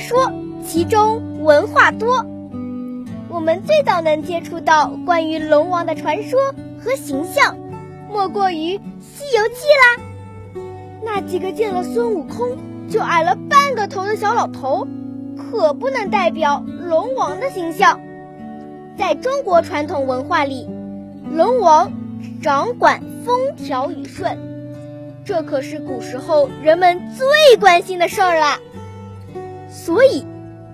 说，其中文化多。我们最早能接触到关于龙王的传说和形象，莫过于《西游记》啦。那几个见了孙悟空就矮了半个头的小老头，可不能代表龙王的形象。在中国传统文化里，龙王掌管风调雨顺，这可是古时候人们最关心的事儿了。所以，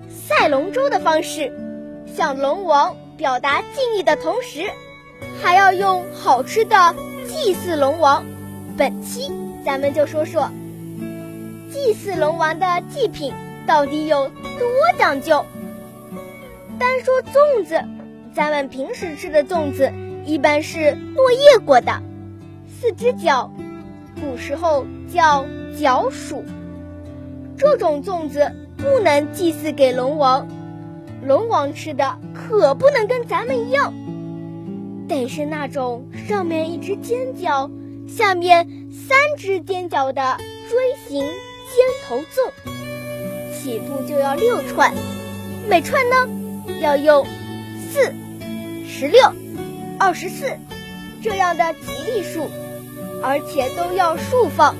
赛龙舟的方式，向龙王表达敬意的同时，还要用好吃的祭祀龙王。本期咱们就说说祭祀龙王的祭品到底有多讲究。单说粽子，咱们平时吃的粽子一般是落叶过的，四只角，古时候叫角黍。这种粽子。不能祭祀给龙王，龙王吃的可不能跟咱们一样，得是那种上面一只尖角，下面三只尖角的锥形尖头粽，起步就要六串，每串呢要用四、十六、二十四这样的吉利数，而且都要竖放，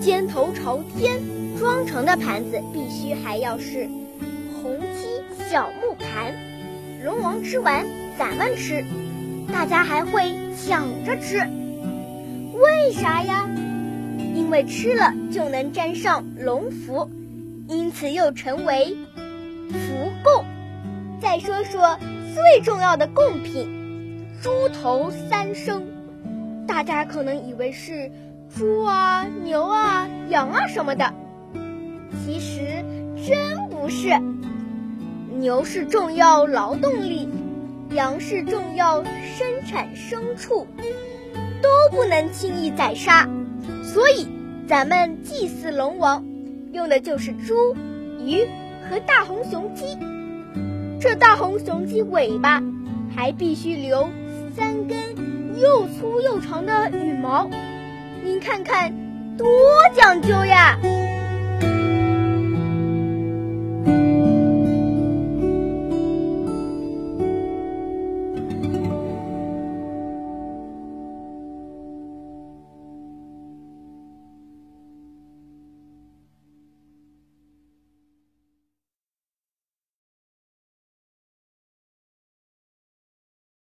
尖头朝天。装成的盘子必须还要是红漆小木盘，龙王吃完咱们吃，大家还会抢着吃。为啥呀？因为吃了就能沾上龙福，因此又称为福贡。再说说最重要的贡品——猪头三牲，大家可能以为是猪啊、牛啊、羊啊什么的。其实真不是，牛是重要劳动力，羊是重要生产牲畜，都不能轻易宰杀。所以咱们祭祀龙王，用的就是猪、鱼和大红雄鸡。这大红雄鸡尾巴还必须留三根又粗又长的羽毛，您看看多讲究呀！